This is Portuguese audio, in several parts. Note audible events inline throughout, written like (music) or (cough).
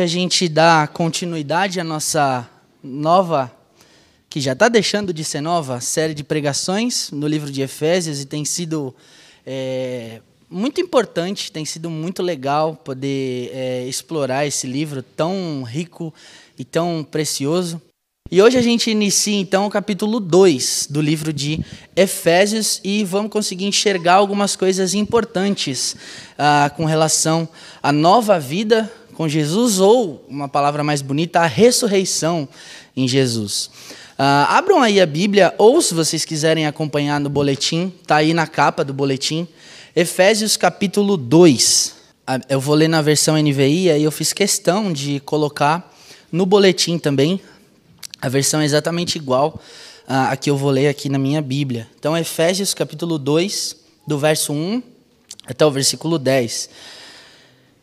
Hoje a gente dá continuidade à nossa nova, que já está deixando de ser nova, série de pregações no livro de Efésios e tem sido é, muito importante, tem sido muito legal poder é, explorar esse livro tão rico e tão precioso. E hoje a gente inicia então o capítulo 2 do livro de Efésios e vamos conseguir enxergar algumas coisas importantes ah, com relação à nova vida com Jesus, ou, uma palavra mais bonita, a ressurreição em Jesus. Uh, abram aí a Bíblia, ou se vocês quiserem acompanhar no boletim, está aí na capa do boletim, Efésios capítulo 2. Uh, eu vou ler na versão NVI, aí eu fiz questão de colocar no boletim também, a versão exatamente igual uh, a que eu vou ler aqui na minha Bíblia. Então, Efésios capítulo 2, do verso 1 até o versículo 10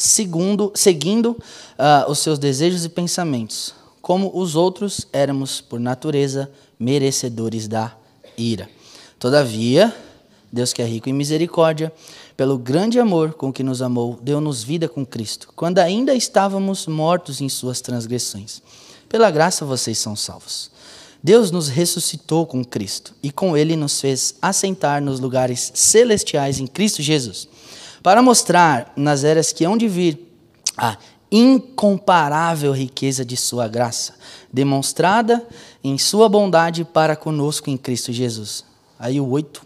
segundo, seguindo uh, os seus desejos e pensamentos. Como os outros, éramos, por natureza, merecedores da ira. Todavia, Deus que é rico em misericórdia, pelo grande amor com que nos amou, deu-nos vida com Cristo, quando ainda estávamos mortos em suas transgressões. Pela graça vocês são salvos. Deus nos ressuscitou com Cristo e com ele nos fez assentar nos lugares celestiais em Cristo Jesus para mostrar nas eras que hão de vir a incomparável riqueza de Sua graça, demonstrada em Sua bondade para conosco em Cristo Jesus. Aí o 8.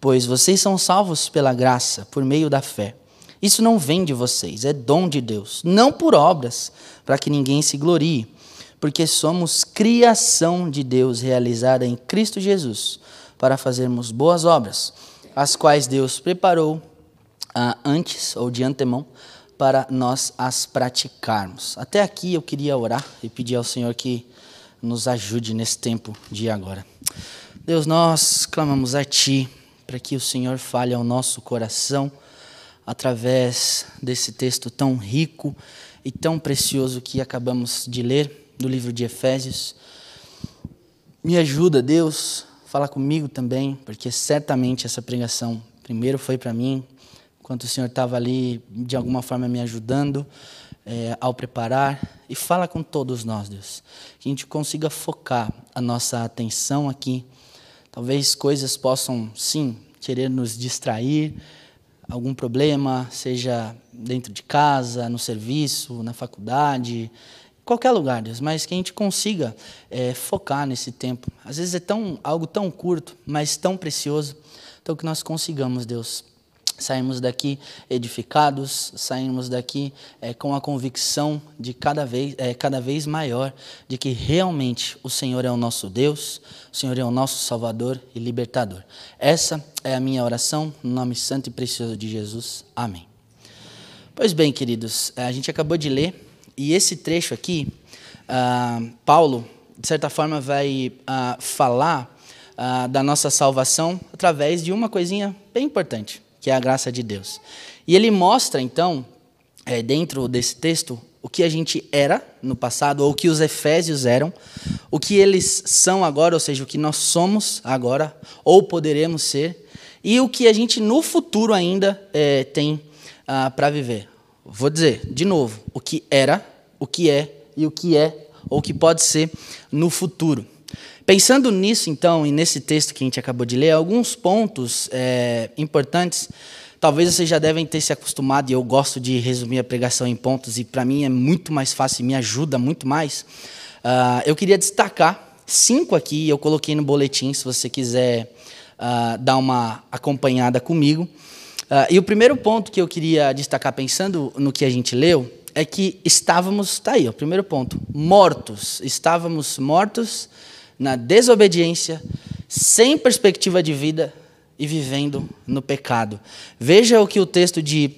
Pois vocês são salvos pela graça, por meio da fé. Isso não vem de vocês, é dom de Deus, não por obras, para que ninguém se glorie, porque somos criação de Deus realizada em Cristo Jesus, para fazermos boas obras, as quais Deus preparou uh, antes ou de antemão para nós as praticarmos. Até aqui eu queria orar e pedir ao Senhor que nos ajude nesse tempo de agora. Deus, nós clamamos a Ti para que o Senhor fale ao nosso coração através desse texto tão rico e tão precioso que acabamos de ler do livro de Efésios. Me ajuda, Deus, fala comigo também, porque certamente essa pregação primeiro foi para mim, enquanto o Senhor estava ali, de alguma forma, me ajudando é, ao preparar. E fala com todos nós, Deus, que a gente consiga focar a nossa atenção aqui. Talvez coisas possam, sim, querer nos distrair, algum problema, seja dentro de casa, no serviço, na faculdade, qualquer lugar, Deus, mas que a gente consiga é, focar nesse tempo. Às vezes é tão, algo tão curto, mas tão precioso. Então, que nós consigamos, Deus, saímos daqui edificados, saímos daqui é, com a convicção de cada vez, é, cada vez maior de que realmente o Senhor é o nosso Deus, o Senhor é o nosso Salvador e Libertador. Essa é a minha oração, no nome santo e precioso de Jesus. Amém. Pois bem, queridos, a gente acabou de ler e esse trecho aqui, uh, Paulo, de certa forma, vai uh, falar uh, da nossa salvação através de uma coisinha bem importante que é a graça de Deus. E ele mostra, então, é, dentro desse texto, o que a gente era no passado, ou o que os efésios eram, o que eles são agora, ou seja, o que nós somos agora, ou poderemos ser, e o que a gente no futuro ainda é, tem ah, para viver. Vou dizer, de novo, o que era, o que é e o que é, ou o que pode ser no futuro. Pensando nisso, então, e nesse texto que a gente acabou de ler, alguns pontos é, importantes. Talvez vocês já devem ter se acostumado, e eu gosto de resumir a pregação em pontos, e para mim é muito mais fácil e me ajuda muito mais. Uh, eu queria destacar cinco aqui, eu coloquei no boletim, se você quiser uh, dar uma acompanhada comigo. Uh, e o primeiro ponto que eu queria destacar, pensando no que a gente leu, é que estávamos, está aí, o primeiro ponto, mortos. Estávamos mortos na desobediência, sem perspectiva de vida e vivendo no pecado. Veja o que o texto de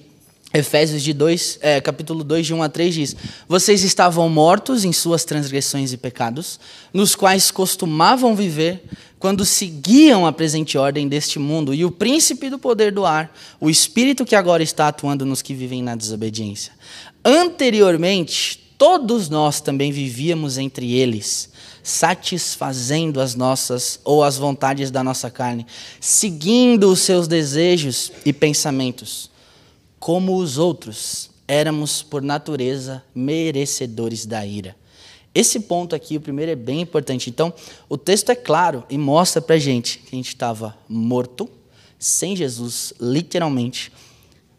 Efésios de 2, é, capítulo 2, de 1 a 3 diz: Vocês estavam mortos em suas transgressões e pecados, nos quais costumavam viver quando seguiam a presente ordem deste mundo e o príncipe do poder do ar, o espírito que agora está atuando nos que vivem na desobediência. Anteriormente, todos nós também vivíamos entre eles, satisfazendo as nossas ou as vontades da nossa carne, seguindo os seus desejos e pensamentos como os outros, éramos por natureza merecedores da ira. Esse ponto aqui, o primeiro, é bem importante. Então, o texto é claro e mostra para gente que a gente estava morto, sem Jesus, literalmente,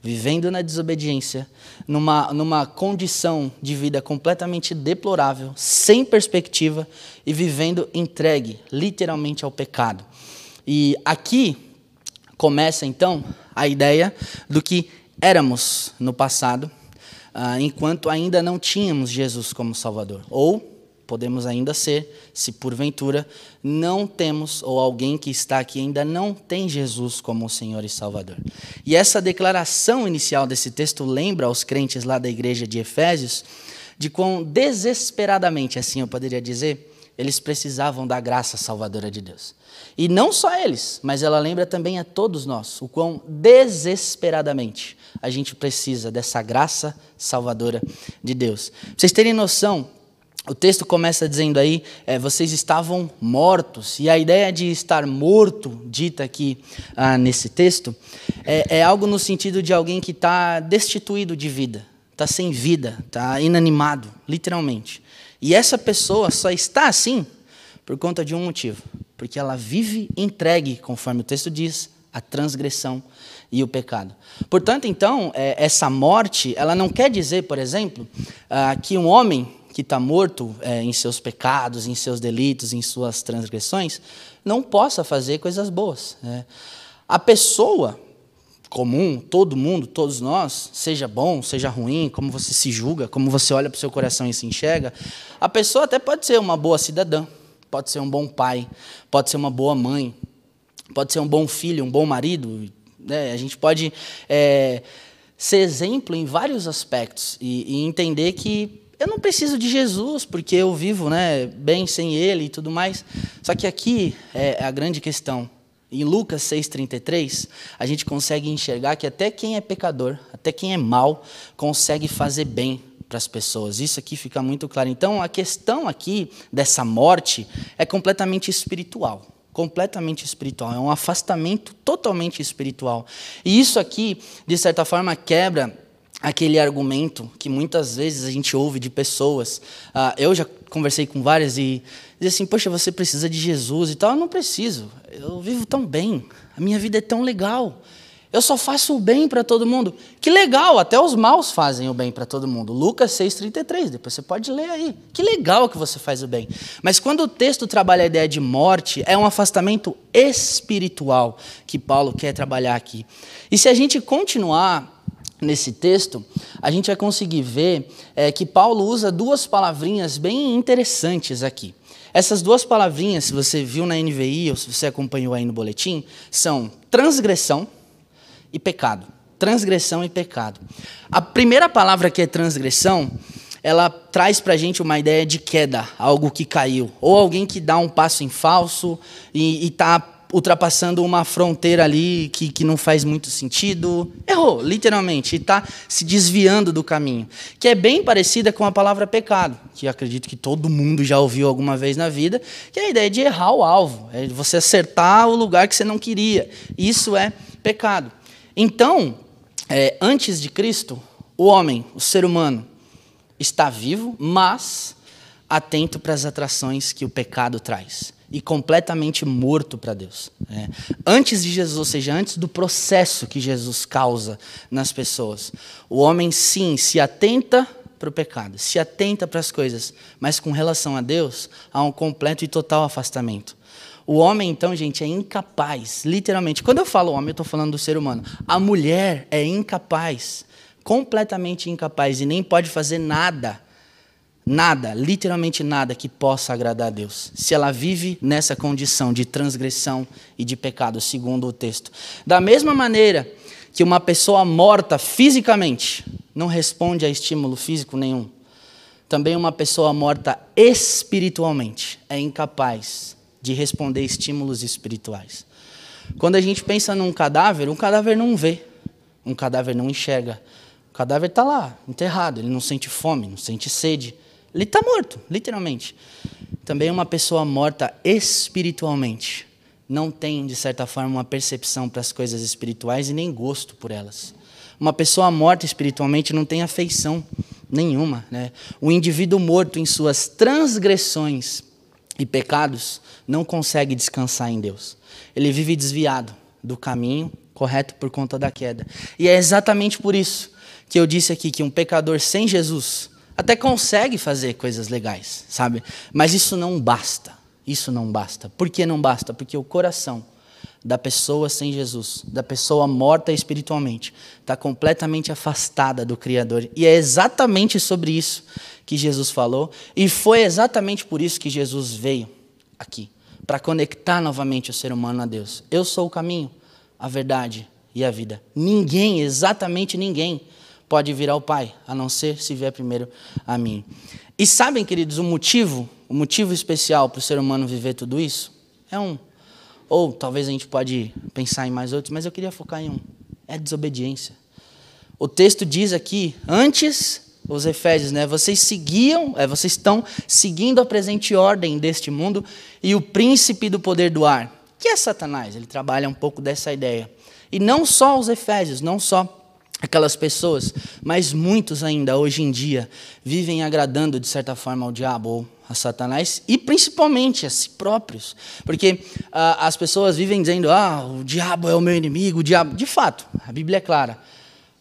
vivendo na desobediência, numa, numa condição de vida completamente deplorável, sem perspectiva e vivendo entregue, literalmente, ao pecado. E aqui começa, então, a ideia do que éramos no passado, uh, enquanto ainda não tínhamos Jesus como Salvador. Ou podemos ainda ser, se porventura não temos, ou alguém que está aqui ainda não tem Jesus como Senhor e Salvador. E essa declaração inicial desse texto lembra aos crentes lá da igreja de Efésios de quão desesperadamente, assim eu poderia dizer, eles precisavam da graça salvadora de Deus. E não só eles, mas ela lembra também a todos nós o quão desesperadamente a gente precisa dessa graça salvadora de Deus. Pra vocês terem noção, o texto começa dizendo aí, é, vocês estavam mortos, e a ideia de estar morto, dita aqui ah, nesse texto, é, é algo no sentido de alguém que está destituído de vida, está sem vida, está inanimado, literalmente. E essa pessoa só está assim por conta de um motivo, porque ela vive entregue, conforme o texto diz, à transgressão e o pecado. Portanto, então, é, essa morte, ela não quer dizer, por exemplo, ah, que um homem que está morto é, em seus pecados, em seus delitos, em suas transgressões, não possa fazer coisas boas. Né? A pessoa comum, todo mundo, todos nós, seja bom, seja ruim, como você se julga, como você olha para o seu coração e se enxerga, a pessoa até pode ser uma boa cidadã, pode ser um bom pai, pode ser uma boa mãe, pode ser um bom filho, um bom marido. Né? A gente pode é, ser exemplo em vários aspectos e, e entender que eu não preciso de Jesus, porque eu vivo né, bem sem Ele e tudo mais. Só que aqui é a grande questão. Em Lucas 6,33, a gente consegue enxergar que até quem é pecador, até quem é mal, consegue fazer bem para as pessoas. Isso aqui fica muito claro. Então, a questão aqui dessa morte é completamente espiritual. Completamente espiritual. É um afastamento totalmente espiritual. E isso aqui, de certa forma, quebra aquele argumento que muitas vezes a gente ouve de pessoas. Uh, eu já conversei com várias e dizem assim: Poxa, você precisa de Jesus e tal. Eu não preciso. Eu vivo tão bem. A minha vida é tão legal. Eu só faço o bem para todo mundo. Que legal, até os maus fazem o bem para todo mundo. Lucas 6,33, depois você pode ler aí. Que legal que você faz o bem. Mas quando o texto trabalha a ideia de morte, é um afastamento espiritual que Paulo quer trabalhar aqui. E se a gente continuar nesse texto, a gente vai conseguir ver é, que Paulo usa duas palavrinhas bem interessantes aqui. Essas duas palavrinhas, se você viu na NVI ou se você acompanhou aí no boletim, são transgressão e pecado. Transgressão e pecado. A primeira palavra que é transgressão, ela traz para a gente uma ideia de queda, algo que caiu, ou alguém que dá um passo em falso e está ultrapassando uma fronteira ali que, que não faz muito sentido. Errou, literalmente, e está se desviando do caminho. Que é bem parecida com a palavra pecado, que acredito que todo mundo já ouviu alguma vez na vida, que é a ideia de errar o alvo, é você acertar o lugar que você não queria. Isso é pecado. Então, é, antes de Cristo, o homem, o ser humano, está vivo, mas atento para as atrações que o pecado traz e completamente morto para Deus. É. Antes de Jesus, ou seja, antes do processo que Jesus causa nas pessoas, o homem sim se atenta para o pecado, se atenta para as coisas, mas com relação a Deus, há um completo e total afastamento. O homem, então, gente, é incapaz, literalmente. Quando eu falo homem, eu estou falando do ser humano. A mulher é incapaz, completamente incapaz, e nem pode fazer nada Nada, literalmente nada que possa agradar a Deus, se ela vive nessa condição de transgressão e de pecado, segundo o texto. Da mesma maneira que uma pessoa morta fisicamente não responde a estímulo físico nenhum. Também uma pessoa morta espiritualmente é incapaz de responder estímulos espirituais. Quando a gente pensa num cadáver, um cadáver não vê, um cadáver não enxerga. O cadáver está lá, enterrado, ele não sente fome, não sente sede. Ele está morto, literalmente. Também uma pessoa morta espiritualmente não tem, de certa forma, uma percepção para as coisas espirituais e nem gosto por elas. Uma pessoa morta espiritualmente não tem afeição nenhuma. Né? O indivíduo morto em suas transgressões e pecados não consegue descansar em Deus. Ele vive desviado do caminho correto por conta da queda. E é exatamente por isso que eu disse aqui que um pecador sem Jesus até consegue fazer coisas legais, sabe? Mas isso não basta. Isso não basta. Por que não basta? Porque o coração da pessoa sem Jesus, da pessoa morta espiritualmente, está completamente afastada do Criador. E é exatamente sobre isso que Jesus falou, e foi exatamente por isso que Jesus veio aqui para conectar novamente o ser humano a Deus. Eu sou o caminho, a verdade e a vida. Ninguém, exatamente ninguém, pode vir ao Pai, a não ser se vier primeiro a mim. E sabem, queridos, o motivo o motivo especial para o ser humano viver tudo isso é um. Ou talvez a gente pode pensar em mais outros, mas eu queria focar em um. É desobediência. O texto diz aqui, antes, os Efésios, né? Vocês seguiam, é, vocês estão seguindo a presente ordem deste mundo e o príncipe do poder do ar, que é Satanás. Ele trabalha um pouco dessa ideia. E não só os Efésios, não só aquelas pessoas, mas muitos ainda hoje em dia vivem agradando de certa forma ao diabo ou a Satanás e principalmente a si próprios, porque ah, as pessoas vivem dizendo: "Ah, o diabo é o meu inimigo", o diabo, de fato, a Bíblia é clara.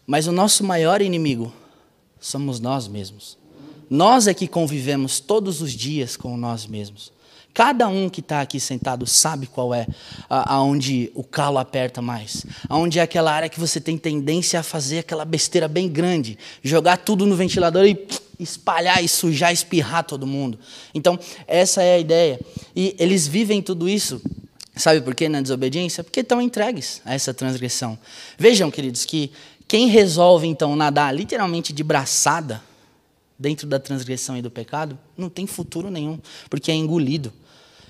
Mas o nosso maior inimigo somos nós mesmos. Nós é que convivemos todos os dias com nós mesmos. Cada um que está aqui sentado sabe qual é aonde o calo aperta mais, aonde é aquela área que você tem tendência a fazer aquela besteira bem grande, jogar tudo no ventilador e espalhar e sujar, espirrar todo mundo. Então essa é a ideia. E eles vivem tudo isso. Sabe por quê na desobediência? Porque estão entregues a essa transgressão. Vejam, queridos, que quem resolve então nadar literalmente de braçada dentro da transgressão e do pecado, não tem futuro nenhum, porque é engolido.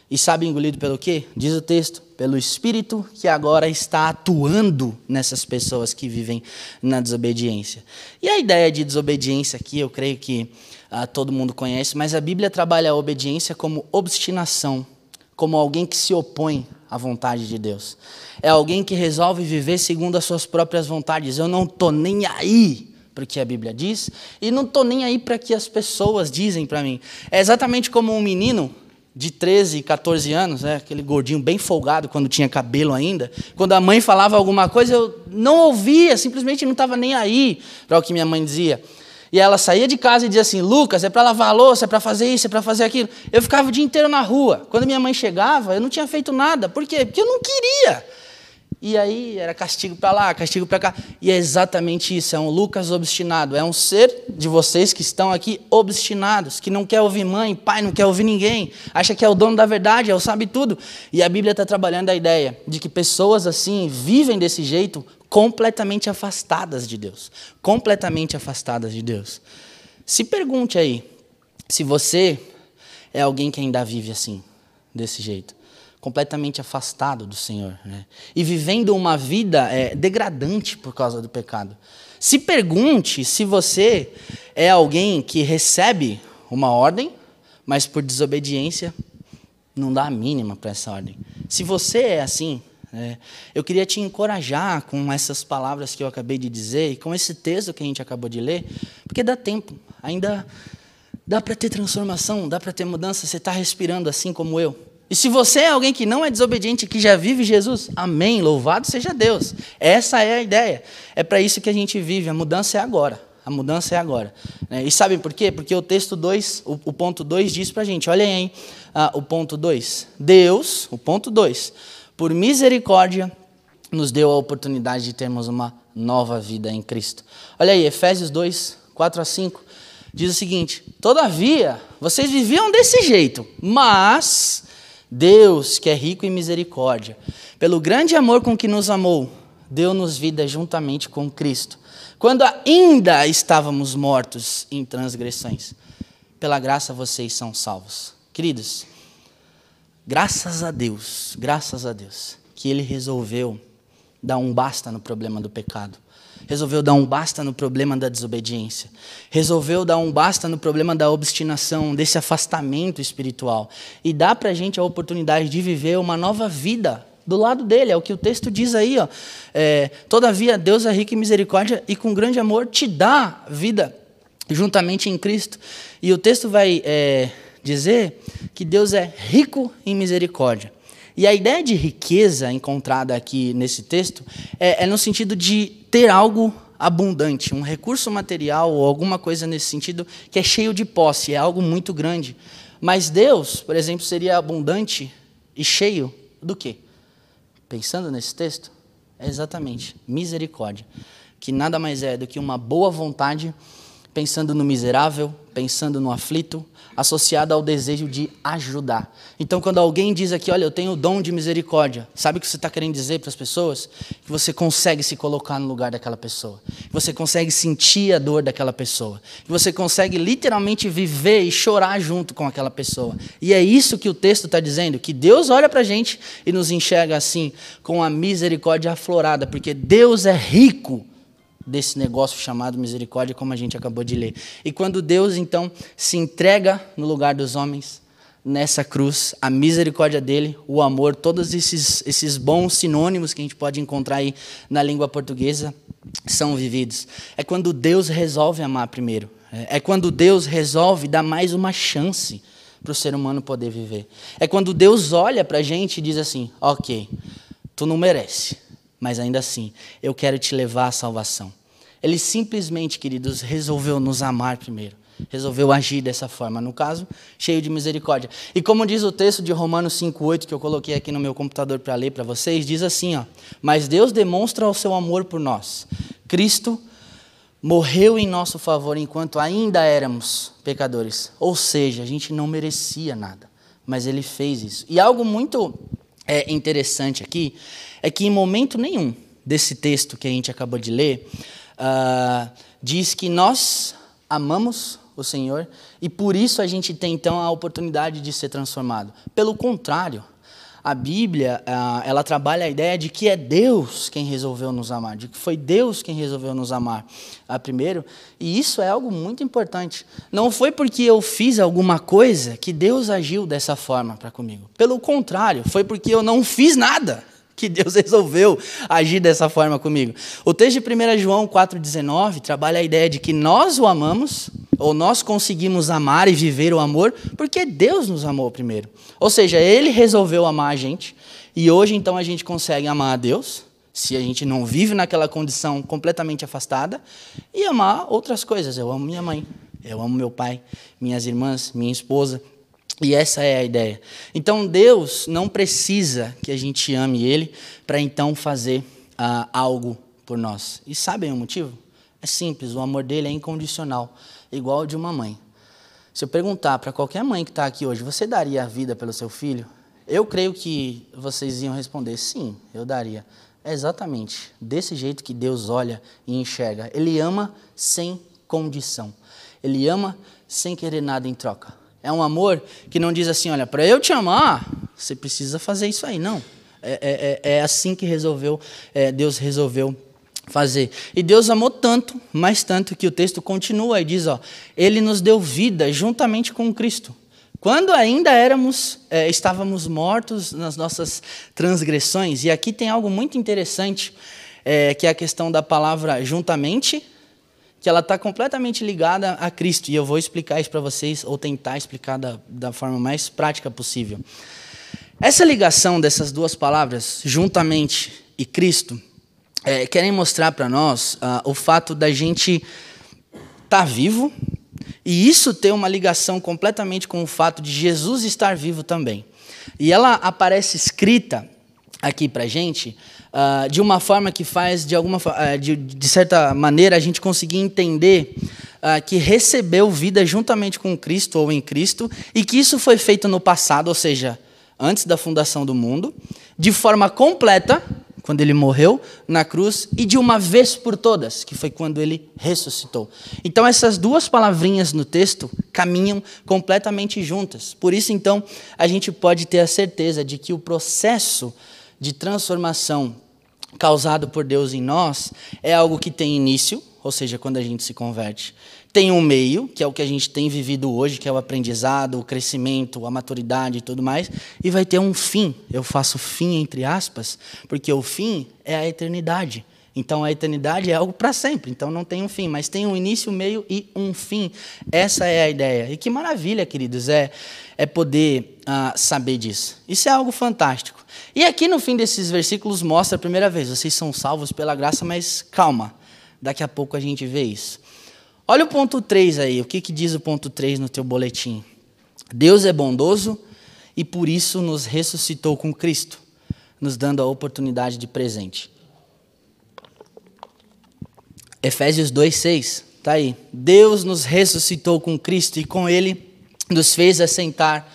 E sabe engolido pelo quê? Diz o texto, pelo Espírito que agora está atuando nessas pessoas que vivem na desobediência. E a ideia de desobediência aqui, eu creio que ah, todo mundo conhece, mas a Bíblia trabalha a obediência como obstinação, como alguém que se opõe à vontade de Deus. É alguém que resolve viver segundo as suas próprias vontades. Eu não estou nem aí para o que a Bíblia diz e não estou nem aí para que as pessoas dizem para mim. É exatamente como um menino de 13, 14 anos, né, aquele gordinho bem folgado quando tinha cabelo ainda, quando a mãe falava alguma coisa, eu não ouvia, simplesmente não estava nem aí para o que minha mãe dizia. E ela saía de casa e dizia assim: Lucas, é para lavar a louça, é para fazer isso, é para fazer aquilo. Eu ficava o dia inteiro na rua. Quando minha mãe chegava, eu não tinha feito nada. Por quê? Porque eu não queria. E aí era castigo para lá, castigo para cá. E é exatamente isso, é um Lucas obstinado. É um ser de vocês que estão aqui obstinados, que não quer ouvir mãe, pai, não quer ouvir ninguém, acha que é o dono da verdade, é o sabe tudo. E a Bíblia está trabalhando a ideia de que pessoas assim vivem desse jeito completamente afastadas de Deus. Completamente afastadas de Deus. Se pergunte aí, se você é alguém que ainda vive assim, desse jeito completamente afastado do Senhor né? e vivendo uma vida é, degradante por causa do pecado. Se pergunte se você é alguém que recebe uma ordem, mas por desobediência não dá a mínima para essa ordem. Se você é assim, é, eu queria te encorajar com essas palavras que eu acabei de dizer e com esse texto que a gente acabou de ler, porque dá tempo, ainda dá para ter transformação, dá para ter mudança. Você está respirando assim como eu. E se você é alguém que não é desobediente, que já vive Jesus, amém, louvado seja Deus. Essa é a ideia. É para isso que a gente vive. A mudança é agora. A mudança é agora. Né? E sabem por quê? Porque o texto 2, o, ponto 2 diz para a gente, olhem aí ah, o ponto 2. Deus, o ponto 2, por misericórdia, nos deu a oportunidade de termos uma nova vida em Cristo. Olha aí, Efésios 2, 4 a 5, diz o seguinte: Todavia, vocês viviam desse jeito, mas Deus, que é rico em misericórdia, pelo grande amor com que nos amou, deu-nos vida juntamente com Cristo, quando ainda estávamos mortos em transgressões. Pela graça vocês são salvos. Queridos, graças a Deus, graças a Deus, que Ele resolveu dar um basta no problema do pecado. Resolveu dar um basta no problema da desobediência. Resolveu dar um basta no problema da obstinação, desse afastamento espiritual. E dá para a gente a oportunidade de viver uma nova vida do lado dele. É o que o texto diz aí. Ó. É, Todavia, Deus é rico em misericórdia e com grande amor te dá vida juntamente em Cristo. E o texto vai é, dizer que Deus é rico em misericórdia. E a ideia de riqueza encontrada aqui nesse texto é, é no sentido de ter algo abundante, um recurso material ou alguma coisa nesse sentido que é cheio de posse, é algo muito grande. Mas Deus, por exemplo, seria abundante e cheio do quê? Pensando nesse texto, é exatamente misericórdia, que nada mais é do que uma boa vontade pensando no miserável, pensando no aflito, associada ao desejo de ajudar. Então, quando alguém diz aqui, olha, eu tenho o dom de misericórdia, sabe o que você está querendo dizer para as pessoas? Que você consegue se colocar no lugar daquela pessoa, que você consegue sentir a dor daquela pessoa, que você consegue literalmente viver e chorar junto com aquela pessoa. E é isso que o texto está dizendo, que Deus olha para a gente e nos enxerga assim, com a misericórdia aflorada, porque Deus é rico desse negócio chamado misericórdia, como a gente acabou de ler. E quando Deus, então, se entrega no lugar dos homens, nessa cruz, a misericórdia dele, o amor, todos esses, esses bons sinônimos que a gente pode encontrar aí na língua portuguesa, são vividos. É quando Deus resolve amar primeiro. É quando Deus resolve dar mais uma chance para o ser humano poder viver. É quando Deus olha para a gente e diz assim: Ok, tu não merece, mas ainda assim, eu quero te levar à salvação. Ele simplesmente, queridos, resolveu nos amar primeiro. Resolveu agir dessa forma, no caso, cheio de misericórdia. E como diz o texto de Romanos 5:8 que eu coloquei aqui no meu computador para ler para vocês, diz assim, ó: "Mas Deus demonstra o seu amor por nós. Cristo morreu em nosso favor enquanto ainda éramos pecadores. Ou seja, a gente não merecia nada, mas ele fez isso. E algo muito é, interessante aqui é que em momento nenhum desse texto que a gente acabou de ler, uh, diz que nós amamos o Senhor e por isso a gente tem então a oportunidade de ser transformado. Pelo contrário, a Bíblia uh, ela trabalha a ideia de que é Deus quem resolveu nos amar, de que foi Deus quem resolveu nos amar uh, primeiro, e isso é algo muito importante. Não foi porque eu fiz alguma coisa que Deus agiu dessa forma para comigo. Pelo contrário, foi porque eu não fiz nada que Deus (laughs) resolveu agir dessa forma comigo. O texto de 1 João 4,19 trabalha a ideia de que nós o amamos, ou nós conseguimos amar e viver o amor, porque Deus nos amou primeiro. Ou seja, Ele resolveu amar a gente, e hoje então a gente consegue amar a Deus, se a gente não vive naquela condição completamente afastada, e amar outras coisas. Eu amo minha mãe, eu amo meu pai, minhas irmãs, minha esposa. E essa é a ideia. Então Deus não precisa que a gente ame Ele para então fazer uh, algo por nós. E sabem o motivo? É simples, o amor dele é incondicional, igual ao de uma mãe. Se eu perguntar para qualquer mãe que está aqui hoje, você daria a vida pelo seu filho? Eu creio que vocês iam responder, sim, eu daria. É exatamente desse jeito que Deus olha e enxerga. Ele ama sem condição. Ele ama sem querer nada em troca. É um amor que não diz assim, olha, para eu te amar, você precisa fazer isso aí. Não. É, é, é, é assim que resolveu, é, Deus resolveu fazer. E Deus amou tanto, mais tanto, que o texto continua e diz, ó, Ele nos deu vida juntamente com Cristo. Quando ainda éramos, é, estávamos mortos nas nossas transgressões. E aqui tem algo muito interessante, é, que é a questão da palavra juntamente, que ela está completamente ligada a Cristo. E eu vou explicar isso para vocês, ou tentar explicar da, da forma mais prática possível. Essa ligação dessas duas palavras, juntamente e Cristo, é, querem mostrar para nós uh, o fato da gente estar tá vivo e isso ter uma ligação completamente com o fato de Jesus estar vivo também. E ela aparece escrita aqui para gente uh, de uma forma que faz, de, alguma, uh, de, de, certa maneira, a gente conseguir entender uh, que recebeu vida juntamente com Cristo ou em Cristo e que isso foi feito no passado, ou seja, antes da fundação do mundo, de forma completa, quando ele morreu na cruz, e de uma vez por todas, que foi quando ele ressuscitou. Então, essas duas palavrinhas no texto caminham completamente juntas. Por isso, então, a gente pode ter a certeza de que o processo de transformação causado por Deus em nós é algo que tem início, ou seja, quando a gente se converte. Tem um meio, que é o que a gente tem vivido hoje, que é o aprendizado, o crescimento, a maturidade e tudo mais, e vai ter um fim. Eu faço fim entre aspas, porque o fim é a eternidade. Então a eternidade é algo para sempre, então não tem um fim, mas tem um início, um meio e um fim. Essa é a ideia. E que maravilha, queridos, é, é poder uh, saber disso. Isso é algo fantástico. E aqui no fim desses versículos mostra a primeira vez: vocês são salvos pela graça, mas calma, daqui a pouco a gente vê isso. Olha o ponto 3 aí, o que, que diz o ponto 3 no teu boletim? Deus é bondoso e por isso nos ressuscitou com Cristo, nos dando a oportunidade de presente. Efésios 2,6, está aí. Deus nos ressuscitou com Cristo e com Ele nos fez assentar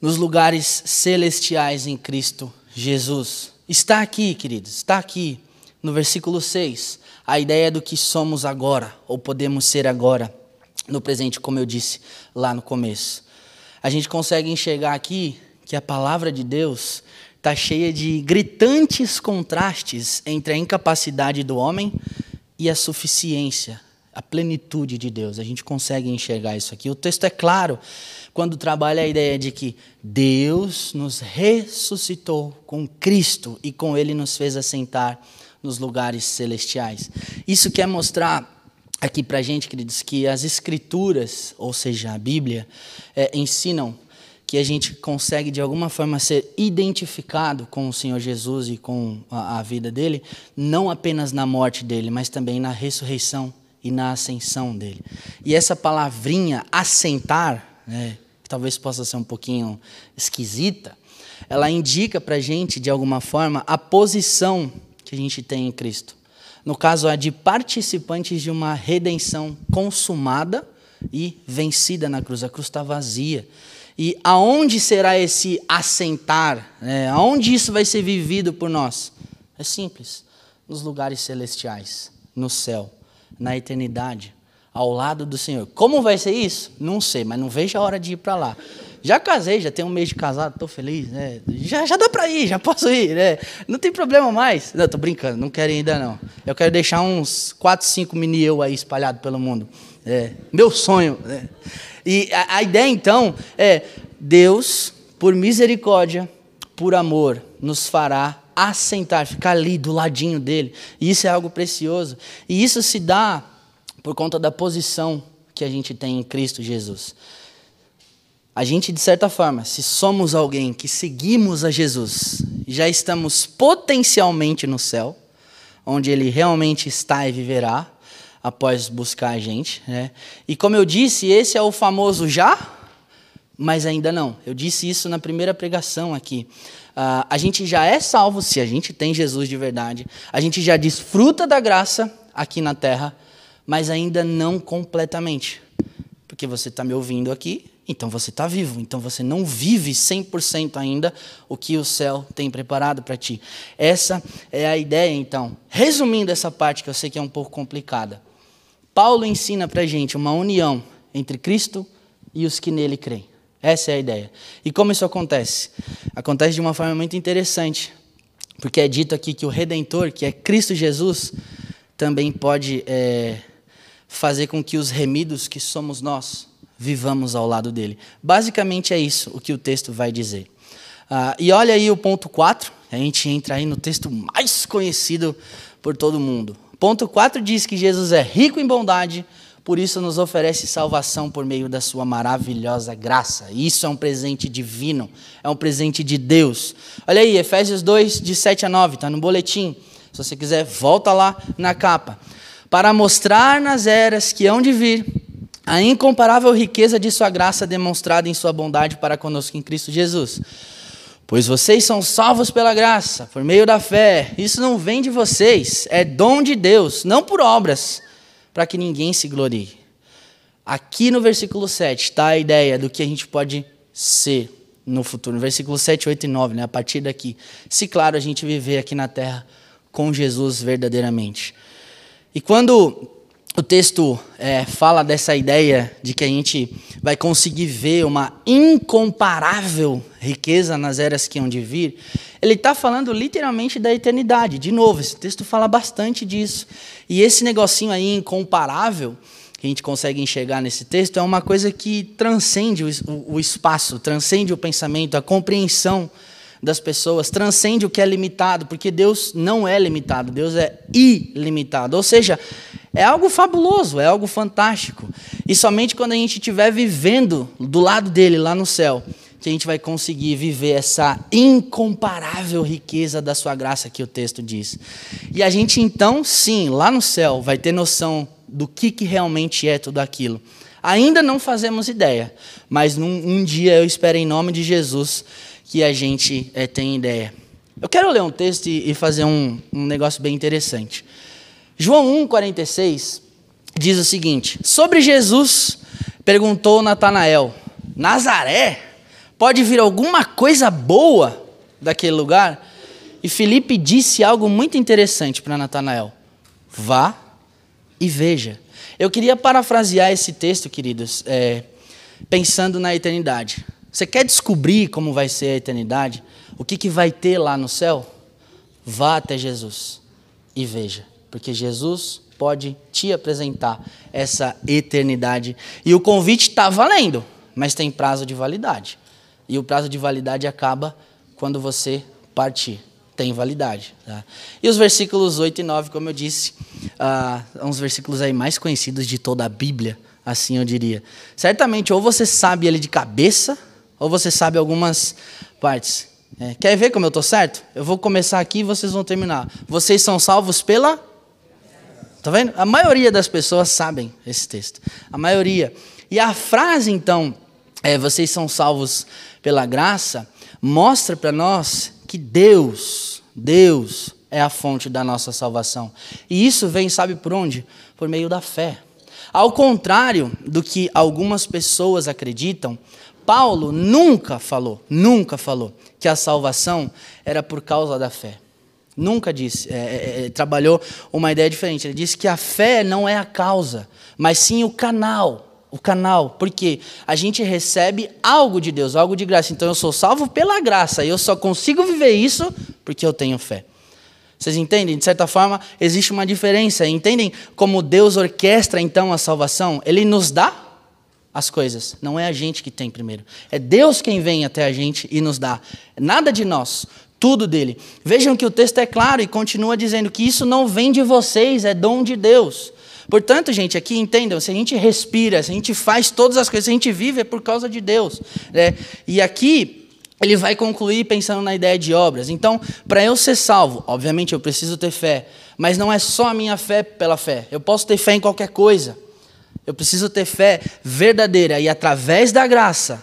nos lugares celestiais em Cristo Jesus. Está aqui, queridos, está aqui no versículo 6 a ideia do que somos agora, ou podemos ser agora, no presente, como eu disse lá no começo. A gente consegue enxergar aqui que a palavra de Deus está cheia de gritantes contrastes entre a incapacidade do homem e a suficiência, a plenitude de Deus. A gente consegue enxergar isso aqui. O texto é claro quando trabalha a ideia de que Deus nos ressuscitou com Cristo e com Ele nos fez assentar nos lugares celestiais. Isso quer mostrar aqui para a gente, queridos, que as Escrituras, ou seja, a Bíblia, é, ensinam que a gente consegue de alguma forma ser identificado com o Senhor Jesus e com a, a, vida dele, não apenas na morte dele, mas também na ressurreição e na ascensão dele. E essa palavrinha assentar, né, que talvez possa ser um pouquinho esquisita, ela indica para a gente, de alguma forma, a posição que a gente tem em Cristo. No caso, a de participantes de uma redenção consumada e vencida na cruz. A cruz está vazia. E aonde será esse assentar? É, aonde isso vai ser vivido por nós? É simples: nos lugares celestiais, no céu, na eternidade, ao lado do Senhor. Como vai ser isso? Não sei, mas não vejo a hora de ir para lá. Já casei, já tenho um mês de casado, estou feliz, né? Já, já dá para ir, já posso ir, né? Não tem problema mais. Não, tô brincando, não quero ainda não. Eu quero deixar uns 4, 5 mini eu aí espalhados pelo mundo. É, meu sonho. Né? E a, a ideia então é Deus, por misericórdia, por amor, nos fará assentar, ficar ali do ladinho dele. E isso é algo precioso. E isso se dá por conta da posição que a gente tem em Cristo Jesus. A gente, de certa forma, se somos alguém que seguimos a Jesus, já estamos potencialmente no céu, onde Ele realmente está e viverá, após buscar a gente. Né? E como eu disse, esse é o famoso já, mas ainda não. Eu disse isso na primeira pregação aqui. Uh, a gente já é salvo se a gente tem Jesus de verdade. A gente já desfruta da graça aqui na terra, mas ainda não completamente. Porque você está me ouvindo aqui então você está vivo, então você não vive 100% ainda o que o céu tem preparado para ti. Essa é a ideia, então. Resumindo essa parte que eu sei que é um pouco complicada, Paulo ensina para gente uma união entre Cristo e os que nele creem. Essa é a ideia. E como isso acontece? Acontece de uma forma muito interessante, porque é dito aqui que o Redentor, que é Cristo Jesus, também pode é, fazer com que os remidos, que somos nós, vivamos ao lado dele. Basicamente é isso o que o texto vai dizer. Uh, e olha aí o ponto 4, a gente entra aí no texto mais conhecido por todo mundo. Ponto 4 diz que Jesus é rico em bondade, por isso nos oferece salvação por meio da sua maravilhosa graça. Isso é um presente divino, é um presente de Deus. Olha aí, Efésios 2, de 7 a 9, está no boletim. Se você quiser, volta lá na capa. Para mostrar nas eras que hão de vir a incomparável riqueza de Sua graça demonstrada em Sua bondade para conosco em Cristo Jesus. Pois vocês são salvos pela graça, por meio da fé. Isso não vem de vocês, é dom de Deus, não por obras, para que ninguém se glorie. Aqui no versículo 7 está a ideia do que a gente pode ser no futuro. No versículo 7, 8 e 9, né? a partir daqui. Se, claro, a gente viver aqui na terra com Jesus verdadeiramente. E quando o texto é, fala dessa ideia de que a gente vai conseguir ver uma incomparável riqueza nas eras que hão de vir, ele está falando literalmente da eternidade. De novo, esse texto fala bastante disso. E esse negocinho aí incomparável que a gente consegue enxergar nesse texto é uma coisa que transcende o, o espaço, transcende o pensamento, a compreensão das pessoas, transcende o que é limitado, porque Deus não é limitado, Deus é ilimitado. Ou seja, é algo fabuloso, é algo fantástico. E somente quando a gente estiver vivendo do lado dele, lá no céu, que a gente vai conseguir viver essa incomparável riqueza da sua graça que o texto diz. E a gente então, sim, lá no céu, vai ter noção do que, que realmente é tudo aquilo. Ainda não fazemos ideia, mas num, um dia eu espero em nome de Jesus que a gente é, tenha ideia. Eu quero ler um texto e, e fazer um, um negócio bem interessante. João 1,46 diz o seguinte: Sobre Jesus perguntou Natanael: Nazaré? Pode vir alguma coisa boa daquele lugar? E Felipe disse algo muito interessante para Natanael: Vá e veja. Eu queria parafrasear esse texto, queridos, é, pensando na eternidade. Você quer descobrir como vai ser a eternidade? O que, que vai ter lá no céu? Vá até Jesus e veja porque Jesus pode te apresentar essa eternidade. E o convite está valendo, mas tem prazo de validade. E o prazo de validade acaba quando você partir. Tem validade. Tá? E os versículos 8 e 9, como eu disse, uh, uns versículos aí mais conhecidos de toda a Bíblia, assim eu diria. Certamente, ou você sabe ele de cabeça, ou você sabe algumas partes. É, quer ver como eu estou certo? Eu vou começar aqui e vocês vão terminar. Vocês são salvos pela Tá vendo? A maioria das pessoas sabem esse texto. A maioria. E a frase, então, é, vocês são salvos pela graça, mostra para nós que Deus, Deus é a fonte da nossa salvação. E isso vem, sabe por onde? Por meio da fé. Ao contrário do que algumas pessoas acreditam, Paulo nunca falou, nunca falou que a salvação era por causa da fé. Nunca disse, é, é, é, trabalhou uma ideia diferente. Ele disse que a fé não é a causa, mas sim o canal. O canal, porque a gente recebe algo de Deus, algo de graça. Então eu sou salvo pela graça e eu só consigo viver isso porque eu tenho fé. Vocês entendem? De certa forma, existe uma diferença. Entendem como Deus orquestra então a salvação? Ele nos dá as coisas. Não é a gente que tem primeiro. É Deus quem vem até a gente e nos dá. Nada de nós tudo dele. Vejam que o texto é claro e continua dizendo que isso não vem de vocês, é dom de Deus. Portanto, gente, aqui entendam: se a gente respira, se a gente faz todas as coisas, se a gente vive, é por causa de Deus. Né? E aqui ele vai concluir pensando na ideia de obras. Então, para eu ser salvo, obviamente eu preciso ter fé, mas não é só a minha fé pela fé. Eu posso ter fé em qualquer coisa. Eu preciso ter fé verdadeira e através da graça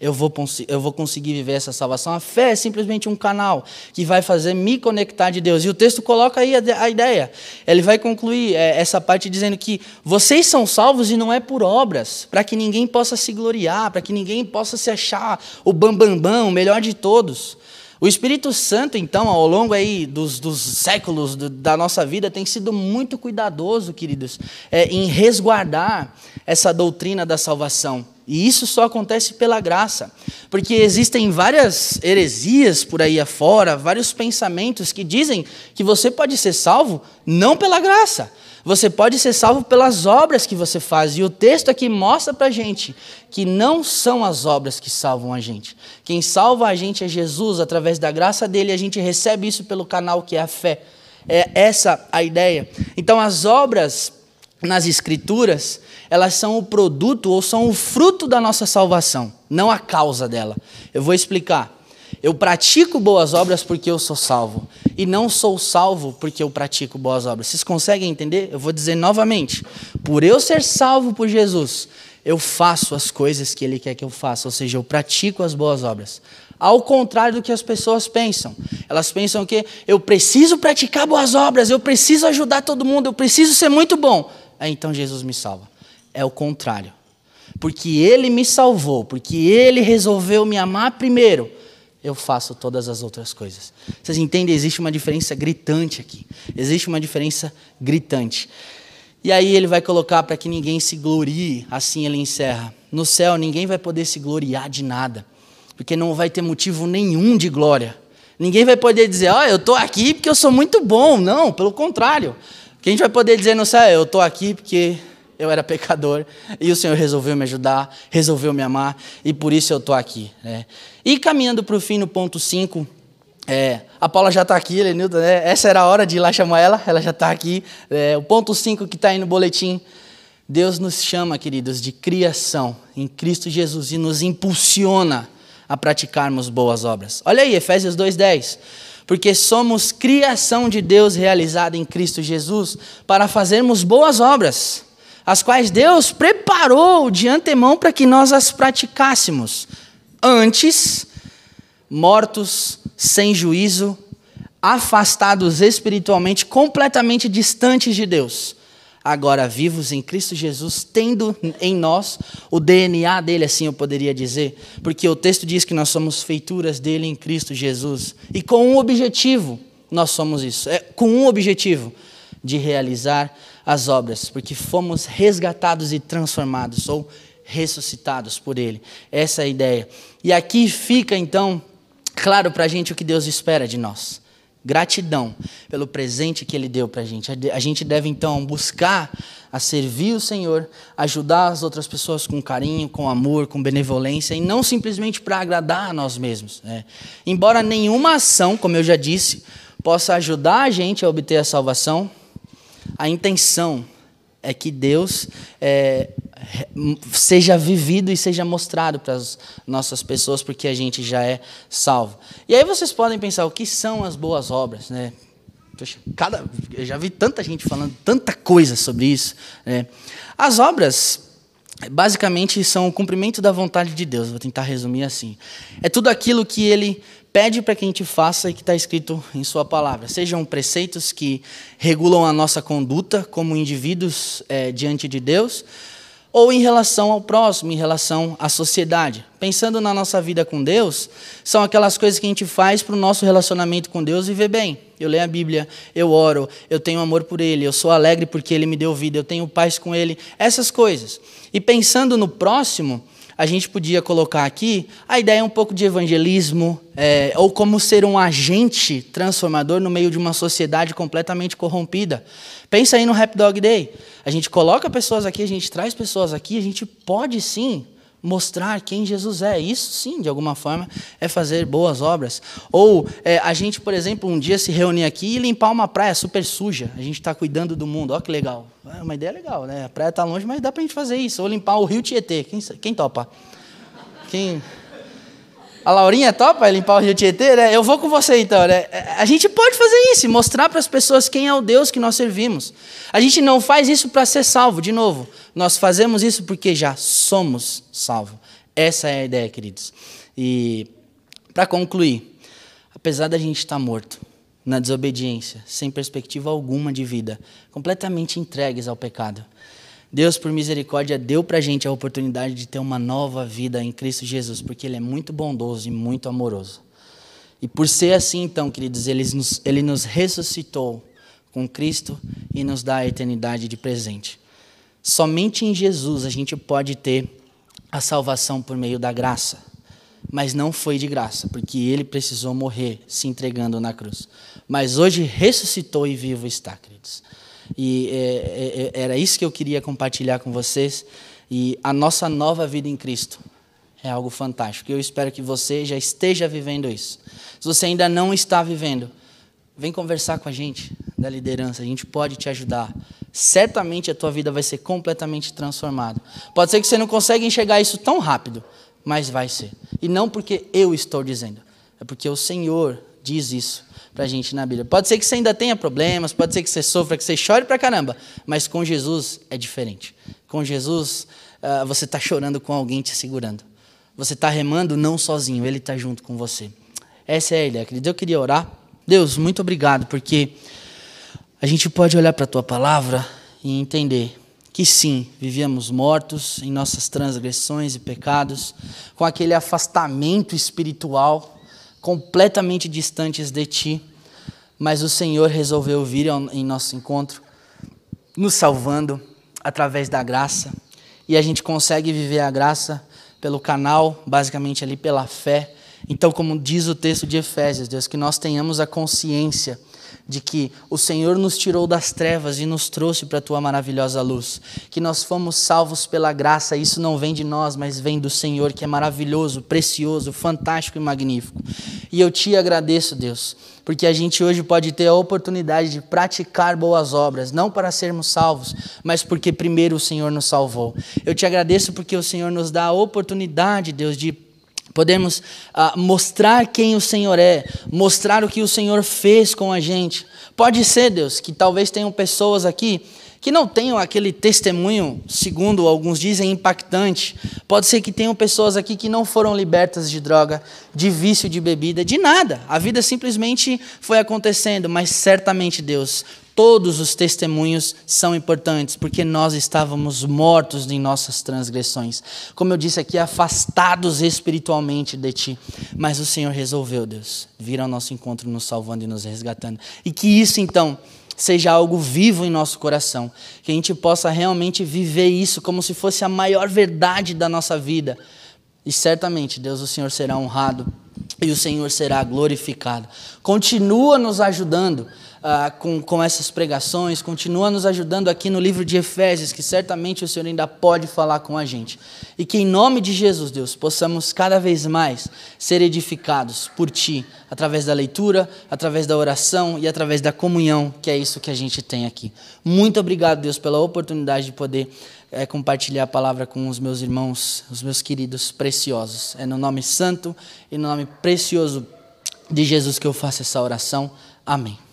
eu vou, eu vou conseguir viver essa salvação. A fé é simplesmente um canal que vai fazer me conectar de Deus. E o texto coloca aí a, a ideia. Ele vai concluir é, essa parte dizendo que vocês são salvos e não é por obras, para que ninguém possa se gloriar, para que ninguém possa se achar o bambambam, bam, bam, o melhor de todos. O Espírito Santo, então, ao longo aí dos, dos séculos do, da nossa vida, tem sido muito cuidadoso, queridos, é, em resguardar essa doutrina da salvação. E isso só acontece pela graça. Porque existem várias heresias por aí afora, vários pensamentos que dizem que você pode ser salvo não pela graça. Você pode ser salvo pelas obras que você faz. E o texto aqui mostra para gente que não são as obras que salvam a gente. Quem salva a gente é Jesus, através da graça dele, a gente recebe isso pelo canal que é a fé. É essa a ideia. Então, as obras nas Escrituras, elas são o produto ou são o fruto da nossa salvação, não a causa dela. Eu vou explicar. Eu pratico boas obras porque eu sou salvo, e não sou salvo porque eu pratico boas obras. Vocês conseguem entender? Eu vou dizer novamente: por eu ser salvo por Jesus, eu faço as coisas que Ele quer que eu faça, ou seja, eu pratico as boas obras. Ao contrário do que as pessoas pensam. Elas pensam que eu preciso praticar boas obras, eu preciso ajudar todo mundo, eu preciso ser muito bom. Aí então Jesus me salva. É o contrário. porque Ele me salvou, porque Ele resolveu me amar primeiro, eu faço todas as outras coisas. Vocês entendem? Existe uma diferença gritante aqui. Existe uma diferença gritante. E aí ele vai colocar para que ninguém se glorie, assim ele encerra. No céu ninguém vai poder se gloriar de nada, porque não vai ter motivo nenhum de glória. Ninguém vai poder dizer, ó, oh, eu estou aqui porque eu sou muito bom. Não, pelo contrário. O que a gente vai poder dizer no céu é, eu estou aqui porque eu era pecador e o Senhor resolveu me ajudar, resolveu me amar e por isso eu estou aqui. Né? E caminhando para o fim, no ponto 5, é, a Paula já está aqui, Lenilton, né? essa era a hora de ir lá chamar ela, ela já está aqui. É, o ponto 5 que está aí no boletim, Deus nos chama, queridos, de criação em Cristo Jesus e nos impulsiona a praticarmos boas obras. Olha aí, Efésios 2,10. Porque somos criação de Deus realizada em Cristo Jesus para fazermos boas obras, as quais Deus preparou de antemão para que nós as praticássemos. Antes, mortos, sem juízo, afastados espiritualmente, completamente distantes de Deus. Agora vivos em Cristo Jesus, tendo em nós o DNA dele, assim eu poderia dizer, porque o texto diz que nós somos feituras dele em Cristo Jesus, e com um objetivo nós somos isso, é com um objetivo de realizar as obras, porque fomos resgatados e transformados ou ressuscitados por ele. Essa é a ideia. E aqui fica então claro para a gente o que Deus espera de nós. Gratidão pelo presente que Ele deu para a gente. A gente deve então buscar a servir o Senhor, ajudar as outras pessoas com carinho, com amor, com benevolência e não simplesmente para agradar a nós mesmos. Né? Embora nenhuma ação, como eu já disse, possa ajudar a gente a obter a salvação, a intenção é que Deus é, seja vivido e seja mostrado para as nossas pessoas, porque a gente já é salvo. E aí vocês podem pensar, o que são as boas obras? Né? Cada, eu já vi tanta gente falando tanta coisa sobre isso. Né? As obras, basicamente, são o cumprimento da vontade de Deus, vou tentar resumir assim. É tudo aquilo que Ele pede para que a gente faça e que está escrito em Sua palavra. Sejam preceitos que regulam a nossa conduta como indivíduos é, diante de Deus, ou em relação ao próximo, em relação à sociedade. Pensando na nossa vida com Deus, são aquelas coisas que a gente faz para o nosso relacionamento com Deus viver bem. Eu leio a Bíblia, eu oro, eu tenho amor por Ele, eu sou alegre porque Ele me deu vida, eu tenho paz com Ele, essas coisas. E pensando no próximo, a gente podia colocar aqui a ideia um pouco de evangelismo, é, ou como ser um agente transformador no meio de uma sociedade completamente corrompida. Pensa aí no Rap Dog Day. A gente coloca pessoas aqui, a gente traz pessoas aqui, a gente pode sim mostrar quem Jesus é. Isso sim, de alguma forma, é fazer boas obras. Ou é, a gente, por exemplo, um dia se reunir aqui e limpar uma praia super suja. A gente está cuidando do mundo. Olha que legal. É uma ideia legal, né? A praia está longe, mas dá para a gente fazer isso. Ou limpar o rio Tietê. Quem, quem topa? Quem... A Laurinha topa limpar o rio Tietê, né? Eu vou com você então, né? A gente pode fazer isso, mostrar para as pessoas quem é o Deus que nós servimos. A gente não faz isso para ser salvo, de novo. Nós fazemos isso porque já somos salvos. Essa é a ideia, queridos. E para concluir, apesar da gente estar morto na desobediência, sem perspectiva alguma de vida, completamente entregues ao pecado, Deus, por misericórdia, deu para a gente a oportunidade de ter uma nova vida em Cristo Jesus, porque Ele é muito bondoso e muito amoroso. E por ser assim, então, queridos, Ele nos, ele nos ressuscitou com Cristo e nos dá a eternidade de presente. Somente em Jesus a gente pode ter a salvação por meio da graça. Mas não foi de graça, porque Ele precisou morrer se entregando na cruz. Mas hoje ressuscitou e vivo está, queridos. E é, é, é, era isso que eu queria compartilhar com vocês. E a nossa nova vida em Cristo é algo fantástico. Eu espero que você já esteja vivendo isso. Se você ainda não está vivendo, vem conversar com a gente da liderança. A gente pode te ajudar. Certamente a tua vida vai ser completamente transformada. Pode ser que você não consiga enxergar isso tão rápido, mas vai ser. E não porque eu estou dizendo, é porque o Senhor diz isso para a gente na Bíblia. Pode ser que você ainda tenha problemas, pode ser que você sofra, que você chore para caramba, mas com Jesus é diferente. Com Jesus, uh, você está chorando com alguém te segurando. Você está remando não sozinho, Ele está junto com você. Essa é a ideia, querido. Eu queria orar. Deus, muito obrigado, porque a gente pode olhar para a Tua palavra e entender que sim, vivíamos mortos em nossas transgressões e pecados, com aquele afastamento espiritual, completamente distantes de Ti, mas o Senhor resolveu vir em nosso encontro, nos salvando através da graça, e a gente consegue viver a graça pelo canal, basicamente ali pela fé. Então, como diz o texto de Efésios, Deus, que nós tenhamos a consciência de que o Senhor nos tirou das trevas e nos trouxe para a tua maravilhosa luz, que nós fomos salvos pela graça, isso não vem de nós, mas vem do Senhor, que é maravilhoso, precioso, fantástico e magnífico. E eu te agradeço, Deus, porque a gente hoje pode ter a oportunidade de praticar boas obras, não para sermos salvos, mas porque primeiro o Senhor nos salvou. Eu te agradeço porque o Senhor nos dá a oportunidade, Deus, de Podemos ah, mostrar quem o Senhor é, mostrar o que o Senhor fez com a gente. Pode ser, Deus, que talvez tenham pessoas aqui que não tenham aquele testemunho, segundo alguns dizem, impactante. Pode ser que tenham pessoas aqui que não foram libertas de droga, de vício de bebida, de nada. A vida simplesmente foi acontecendo, mas certamente, Deus, Todos os testemunhos são importantes, porque nós estávamos mortos em nossas transgressões. Como eu disse aqui, afastados espiritualmente de Ti. Mas o Senhor resolveu, Deus, vir ao nosso encontro, nos salvando e nos resgatando. E que isso, então, seja algo vivo em nosso coração. Que a gente possa realmente viver isso como se fosse a maior verdade da nossa vida. E certamente, Deus, o Senhor será honrado e o Senhor será glorificado. Continua nos ajudando ah, com, com essas pregações, continua nos ajudando aqui no livro de Efésios, que certamente o Senhor ainda pode falar com a gente. E que em nome de Jesus, Deus, possamos cada vez mais ser edificados por Ti, através da leitura, através da oração e através da comunhão, que é isso que a gente tem aqui. Muito obrigado, Deus, pela oportunidade de poder é, compartilhar a palavra com os meus irmãos, os meus queridos preciosos. É no nome santo e no nome precioso de Jesus que eu faço essa oração. Amém.